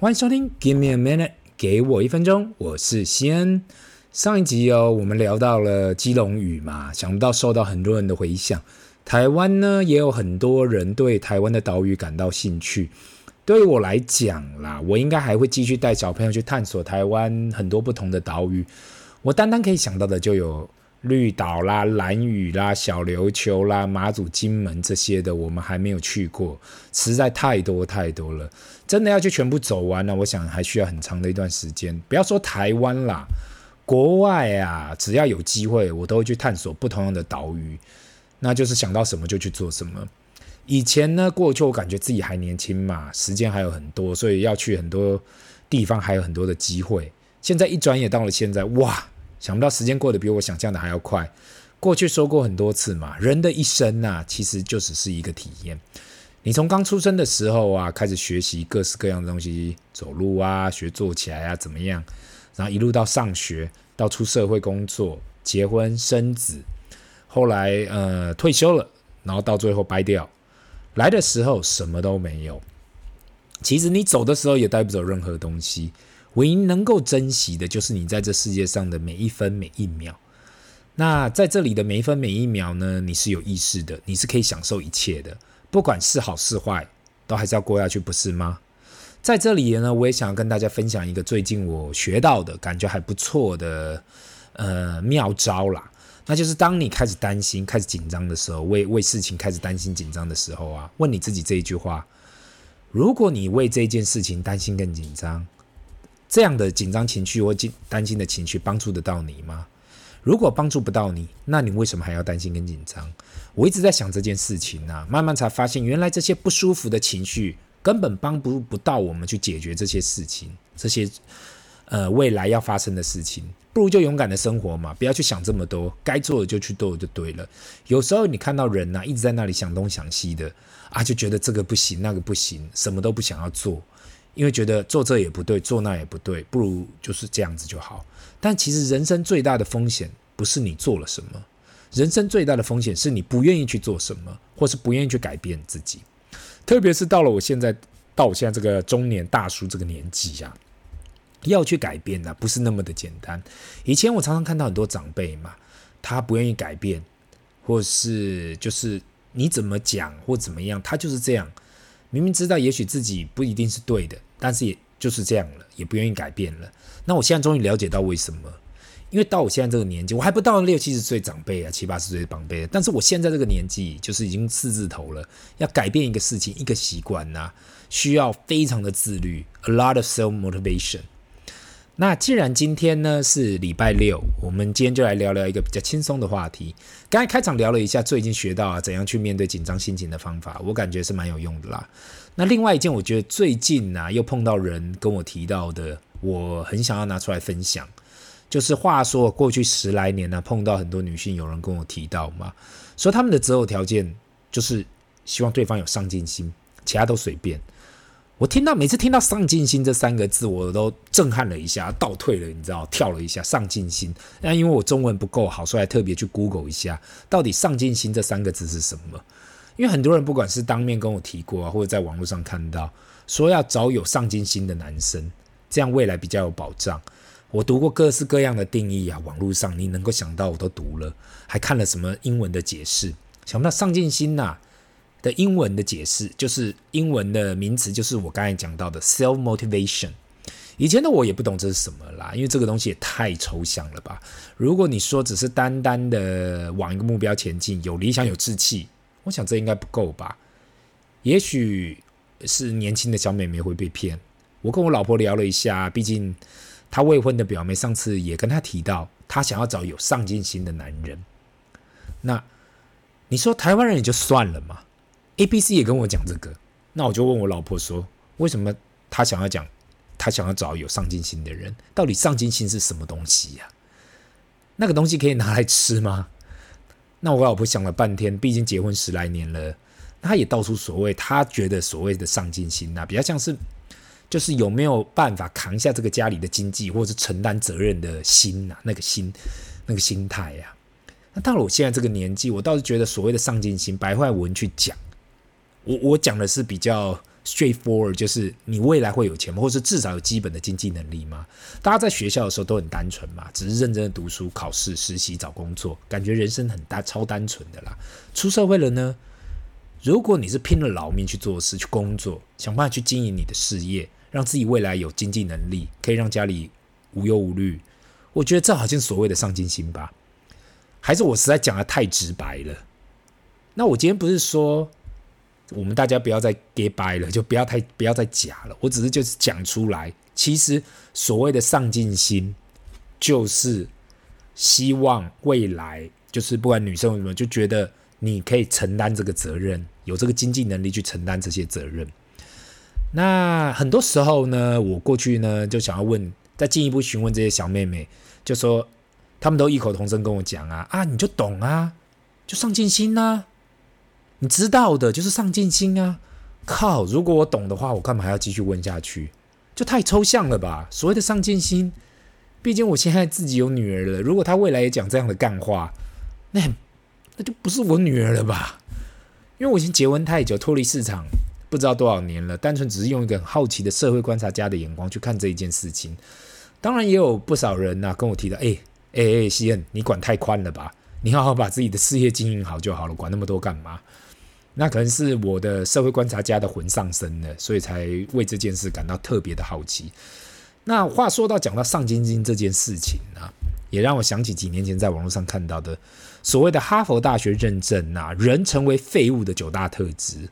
欢迎收听 Give me a minute，给我一分钟，我是西恩。上一集哦，我们聊到了基隆屿嘛，想不到受到很多人的回响。台湾呢，也有很多人对台湾的岛屿感到兴趣。对于我来讲啦，我应该还会继续带小朋友去探索台湾很多不同的岛屿。我单单可以想到的就有。绿岛啦、兰屿啦、小琉球啦、马祖、金门这些的，我们还没有去过，实在太多太多了。真的要去全部走完了，我想还需要很长的一段时间。不要说台湾啦，国外啊，只要有机会，我都会去探索不同样的岛屿。那就是想到什么就去做什么。以前呢，过去我感觉自己还年轻嘛，时间还有很多，所以要去很多地方还有很多的机会。现在一转眼到了现在，哇！想不到时间过得比我想象的还要快。过去说过很多次嘛，人的一生呐、啊，其实就只是一个体验。你从刚出生的时候啊，开始学习各式各样的东西，走路啊，学坐起来啊，怎么样？然后一路到上学，到出社会工作，结婚生子，后来呃退休了，然后到最后掰掉。来的时候什么都没有。其实你走的时候也带不走任何东西。唯一能够珍惜的，就是你在这世界上的每一分每一秒。那在这里的每一分每一秒呢，你是有意识的，你是可以享受一切的，不管是好是坏，都还是要过下去，不是吗？在这里呢，我也想要跟大家分享一个最近我学到的感觉还不错的呃妙招啦，那就是当你开始担心、开始紧张的时候，为为事情开始担心紧张的时候啊，问你自己这一句话：如果你为这件事情担心更紧张，这样的紧张情绪或紧担心的情绪帮助得到你吗？如果帮助不到你，那你为什么还要担心跟紧张？我一直在想这件事情呢、啊，慢慢才发现，原来这些不舒服的情绪根本帮不不到我们去解决这些事情，这些呃未来要发生的事情，不如就勇敢的生活嘛，不要去想这么多，该做的就去做就对了。有时候你看到人呐、一直在那里想东想西的啊，就觉得这个不行，那个不行，什么都不想要做。因为觉得做这也不对，做那也不对，不如就是这样子就好。但其实人生最大的风险不是你做了什么，人生最大的风险是你不愿意去做什么，或是不愿意去改变自己。特别是到了我现在，到我现在这个中年大叔这个年纪啊，要去改变呢，不是那么的简单。以前我常常看到很多长辈嘛，他不愿意改变，或是就是你怎么讲或怎么样，他就是这样。明明知道也许自己不一定是对的，但是也就是这样了，也不愿意改变了。那我现在终于了解到为什么，因为到我现在这个年纪，我还不到六七十岁长辈啊，七八十岁的长辈，但是我现在这个年纪就是已经四字头了，要改变一个事情、一个习惯呐，需要非常的自律，a lot of self motivation。那既然今天呢是礼拜六，我们今天就来聊聊一个比较轻松的话题。刚才开场聊了一下最近学到啊怎样去面对紧张心情的方法，我感觉是蛮有用的啦。那另外一件，我觉得最近啊又碰到人跟我提到的，我很想要拿出来分享，就是话说过去十来年呢、碰到很多女性有人跟我提到嘛，说他们的择偶条件就是希望对方有上进心，其他都随便。我听到每次听到“上进心”这三个字，我都震撼了一下，倒退了，你知道，跳了一下。上进心，那因为我中文不够好，所以还特别去 Google 一下，到底“上进心”这三个字是什么？因为很多人不管是当面跟我提过啊，或者在网络上看到，说要找有上进心的男生，这样未来比较有保障。我读过各式各样的定义啊，网络上你能够想到我都读了，还看了什么英文的解释，想不到上进心呐、的英文的解释就是英文的名词，就是我刚才讲到的 self motivation。以前的我也不懂这是什么啦，因为这个东西也太抽象了吧。如果你说只是单单的往一个目标前进，有理想有志气，我想这应该不够吧。也许是年轻的小妹妹会被骗。我跟我老婆聊了一下，毕竟她未婚的表妹上次也跟她提到，她想要找有上进心的男人。那你说台湾人也就算了嘛。A、B、C 也跟我讲这个，那我就问我老婆说，为什么他想要讲，他想要找有上进心的人？到底上进心是什么东西呀？那个东西可以拿来吃吗？那我老婆想了半天，毕竟结婚十来年了，她也道出所谓，她觉得所谓的上进心呐，比较像是，就是有没有办法扛下这个家里的经济，或者是承担责任的心呐，那个心，那个心态呀。那到了我现在这个年纪，我倒是觉得所谓的上进心，白话文去讲。我我讲的是比较 straightforward，就是你未来会有钱吗？或是至少有基本的经济能力吗？大家在学校的时候都很单纯嘛，只是认真的读书、考试、实习、找工作，感觉人生很单、超单纯的啦。出社会了呢，如果你是拼了老命去做事、去工作，想办法去经营你的事业，让自己未来有经济能力，可以让家里无忧无虑，我觉得这好像所谓的上进心吧？还是我实在讲得太直白了？那我今天不是说。我们大家不要再假掰了，就不要太不要再假了。我只是就是讲出来，其实所谓的上进心，就是希望未来就是不管女生什么，就觉得你可以承担这个责任，有这个经济能力去承担这些责任。那很多时候呢，我过去呢就想要问，再进一步询问这些小妹妹，就说他们都异口同声跟我讲啊啊，你就懂啊，就上进心啊。你知道的，就是上进心啊！靠，如果我懂的话，我干嘛还要继续问下去？就太抽象了吧？所谓的上进心，毕竟我现在自己有女儿了。如果她未来也讲这样的干话，那那就不是我女儿了吧？因为我已经结婚太久，脱离市场不知道多少年了，单纯只是用一个很好奇的社会观察家的眼光去看这一件事情。当然，也有不少人呐、啊、跟我提到：“哎哎哎，西恩，你管太宽了吧？你好好把自己的事业经营好就好了，管那么多干嘛？”那可能是我的社会观察家的魂上身了，所以才为这件事感到特别的好奇。那话说到讲到上进心这件事情啊，也让我想起几年前在网络上看到的所谓的哈佛大学认证啊，人成为废物的九大特质，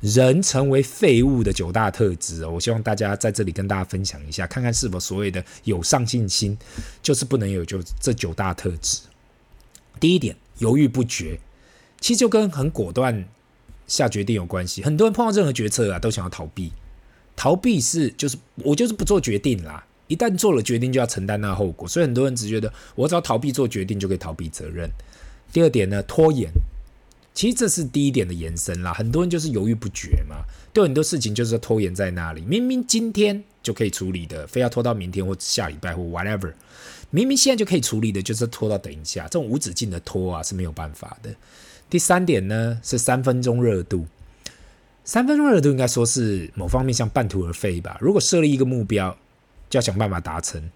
人成为废物的九大特质哦。我希望大家在这里跟大家分享一下，看看是否所谓的有上进心，就是不能有就这九大特质。第一点，犹豫不决。其实就跟很果断下决定有关系。很多人碰到任何决策啊，都想要逃避。逃避是就是我就是不做决定啦。一旦做了决定，就要承担那后果。所以很多人只觉得我只要逃避做决定，就可以逃避责任。第二点呢，拖延。其实这是第一点的延伸啦。很多人就是犹豫不决嘛，对很多事情就是拖延在那里。明明今天就可以处理的，非要拖到明天或下礼拜或 whatever。明明现在就可以处理的，就是拖到等一下。这种无止境的拖啊，是没有办法的。第三点呢，是三分钟热度。三分钟热度应该说是某方面像半途而废吧。如果设立一个目标，就要想办法达成，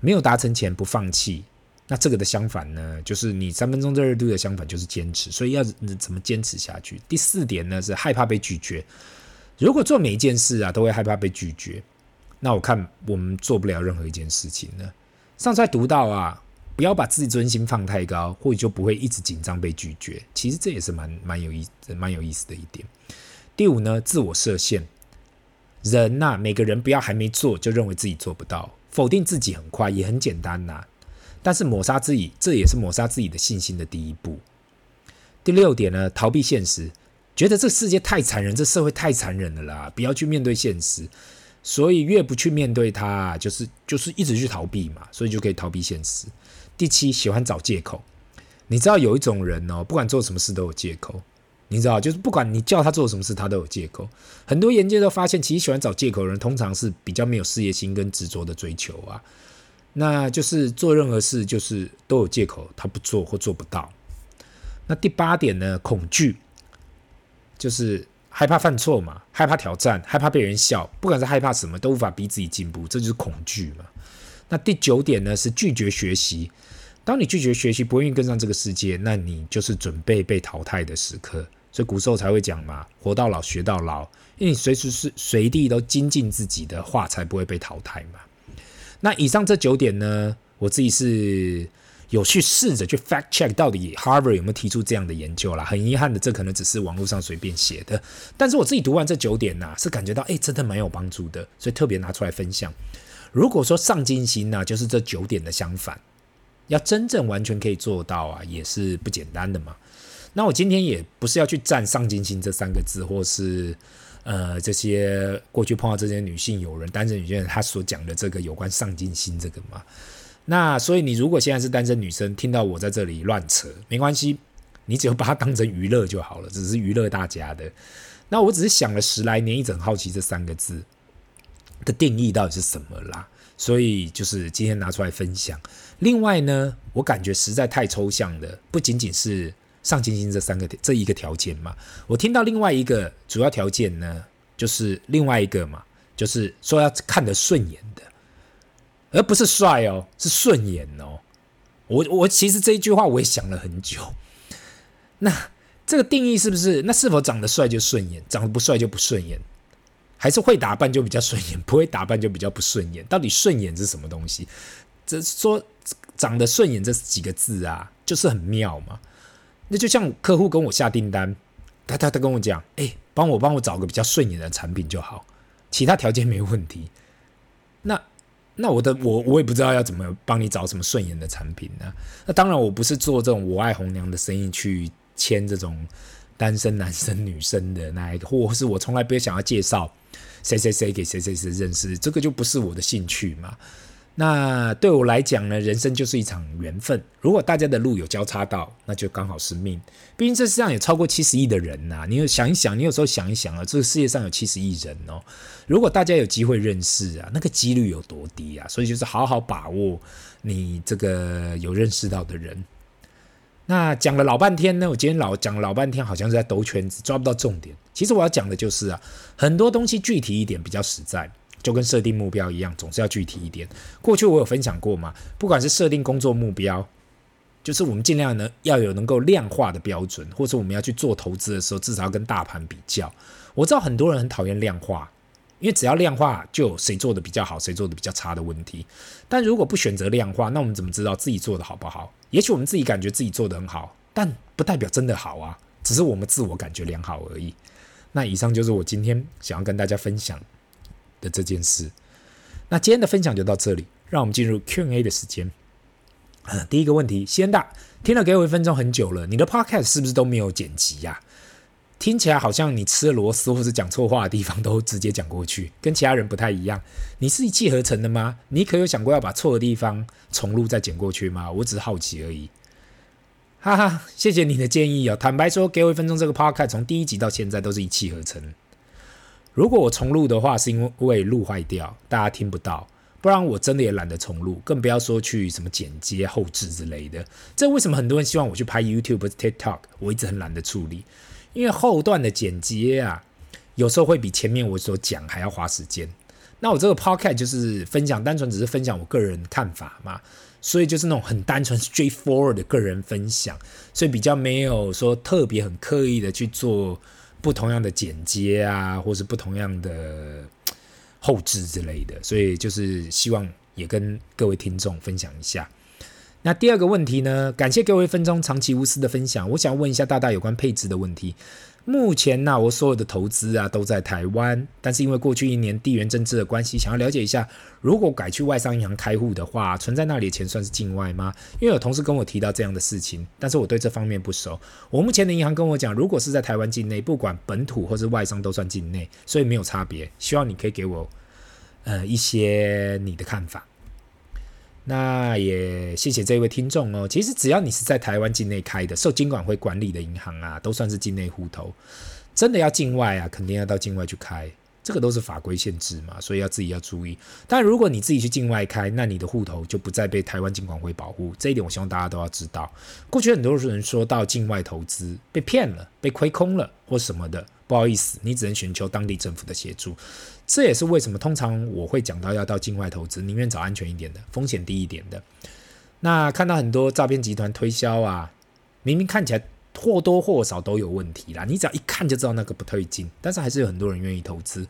没有达成前不放弃。那这个的相反呢，就是你三分钟热度的相反就是坚持。所以要怎么坚持下去？第四点呢，是害怕被拒绝。如果做每一件事啊都会害怕被拒绝，那我看我们做不了任何一件事情呢。上次还读到啊。不要把自尊心放太高，或者就不会一直紧张被拒绝。其实这也是蛮蛮有意蛮有意思的一点。第五呢，自我设限。人呐、每个人不要还没做就认为自己做不到，否定自己很快也很简单呐、但是抹杀自己，这也是抹杀自己的信心的第一步。第六点呢，逃避现实，觉得这世界太残忍，这社会太残忍了啦，不要去面对现实。所以越不去面对它，就是就是一直去逃避嘛，所以就可以逃避现实。第七，喜欢找借口。你知道有一种人哦，不管做什么事都有借口。你知道，就是不管你叫他做什么事，他都有借口。很多研究都发现，其实喜欢找借口的人，通常是比较没有事业心跟执着的追求啊。那就是做任何事，就是都有借口，他不做或做不到。那第八点呢？恐惧，就是害怕犯错嘛，害怕挑战，害怕被人笑。不管是害怕什么，都无法逼自己进步，这就是恐惧嘛。那第九点呢？是拒绝学习。当你拒绝学习，不愿意跟上这个世界，那你就是准备被淘汰的时刻。所以古时候才会讲嘛，“活到老，学到老”。因为你随时是随地都精进自己的话，才不会被淘汰嘛。那以上这九点呢，我自己是有去试着去 fact check 到底 Harvard 有没有提出这样的研究啦。很遗憾的，这可能只是网络上随便写的。但是我自己读完这九点呐、啊，是感觉到哎，真的蛮有帮助的，所以特别拿出来分享。如果说上进心呢、就是这九点的相反，要真正完全可以做到啊，也是不简单的嘛。那我今天也不是要去赞上进心这三个字，或是呃这些过去碰到这些女性友人、单身女性她所讲的这个有关上进心这个嘛。那所以你如果现在是单身女生，听到我在这里乱扯，没关系，你只要把它当成娱乐就好了，只是娱乐大家的。那我只是想了十来年，一直很好奇这三个字。的定义到底是什么啦？所以就是今天拿出来分享。另外呢，我感觉实在太抽象的，不仅仅是上进心这三个这一个条件嘛。我听到另外一个主要条件呢，就是另外一个嘛，就是说要看得顺眼的，而不是帅哦，是顺眼哦。我我其实这一句话我也想了很久。那这个定义是不是？那是否长得帅就顺眼，长得不帅就不顺眼？还是会打扮就比较顺眼，不会打扮就比较不顺眼？到底顺眼是什么东西？这说长得顺眼这几个字啊，就是很妙嘛。那就像客户跟我下订单，他他他跟我讲，哎，帮我帮我找个比较顺眼的产品就好，其他条件没问题。那那我的我我也不知道要怎么帮你找什么顺眼的产品呢？那当然我不是做这种我爱红娘的生意去签这种单身男生女生的那一个，或是我从来不会想要介绍谁谁谁给谁谁谁认识，这个就不是我的兴趣嘛。那对我来讲呢，人生就是一场缘分。如果大家的路有交叉到，那就刚好是命。毕竟这世上有超过七十亿的人呐、你有想一想，你有时候想一想啊，这个世界上有七十亿人哦。如果大家有机会认识啊，那个几率有多低啊？所以就是好好把握你这个有认识到的人。那讲了老半天呢，我今天老讲老半天，好像是在兜圈子，抓不到重点。其实我要讲的就是啊，很多东西具体一点比较实在。就跟设定目标一样，总是要具体一点。过去我有分享过嘛，不管是设定工作目标，就是我们尽量呢要有能够量化的标准，或者我们要去做投资的时候，至少要跟大盘比较。我知道很多人很讨厌量化，因为只要量化就有谁做的比较好，谁做的比较差的问题。但如果不选择量化，那我们怎么知道自己做的好不好？也许我们自己感觉自己做的很好，但不代表真的好啊，只是我们自我感觉良好而已。那以上就是我今天想要跟大家分享的这件事，那今天的分享就到这里，让我们进入 Q&A 的时间。第一个问题，西恩大听了给我一分钟很久了，你的 Podcast 是不是都没有剪辑呀？听起来好像你吃了螺丝或者讲错话的地方都直接讲过去，跟其他人不太一样。你是一气呵成的吗？你可有想过要把错的地方重录再剪过去吗？我只是好奇而已。哈哈，谢谢你的建议哦。坦白说，给我一分钟这个 Podcast 从第一集到现在都是一气呵成。如果我重录的话，是因为录坏掉，大家听不到；不然我真的也懒得重录，更不要说去什么剪接、后置之类的。这为什么很多人希望我去拍 YouTube 或者 TikTok？我一直很懒得处理，因为后段的剪接啊，有时候会比前面我所讲还要花时间。那我这个 Podcast 就是分享，单纯只是分享我个人看法嘛，所以就是那种很单纯、straightforward 的个人分享，所以比较没有说特别很刻意的去做。不同样的剪接啊，或是不同样的后置之类的，所以就是希望也跟各位听众分享一下。那第二个问题呢，感谢各位一分钟长期无私的分享，我想问一下大大有关配置的问题。目前呢，我所有的投资啊都在台湾，但是因为过去一年地缘政治的关系，想要了解一下，如果改去外商银行开户的话，存在那里的钱算是境外吗？因为有同事跟我提到这样的事情，但是我对这方面不熟。我目前的银行跟我讲，如果是在台湾境内，不管本土或是外商都算境内，所以没有差别。希望你可以给我呃一些你的看法。那也谢谢这位听众哦。其实只要你是在台湾境内开的，受金管会管理的银行啊，都算是境内户头。真的要境外啊，肯定要到境外去开，这个都是法规限制嘛，所以要自己要注意。但如果你自己去境外开，那你的户头就不再被台湾金管会保护。这一点我希望大家都要知道。过去很多人说到境外投资被骗了、被亏空了或什么的，不好意思，你只能寻求当地政府的协助。这也是为什么通常我会讲到要到境外投资，宁愿找安全一点的、风险低一点的。那看到很多诈骗集团推销啊，明明看起来或多或少都有问题啦，你只要一看就知道那个不对劲，但是还是有很多人愿意投资。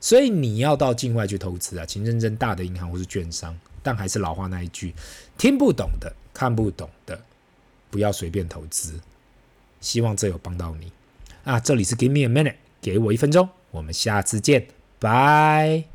所以你要到境外去投资啊，请认真大的银行或是券商。但还是老话那一句，听不懂的、看不懂的，不要随便投资。希望这有帮到你啊！这里是 Give me a minute，给我一分钟，我们下次见。拜。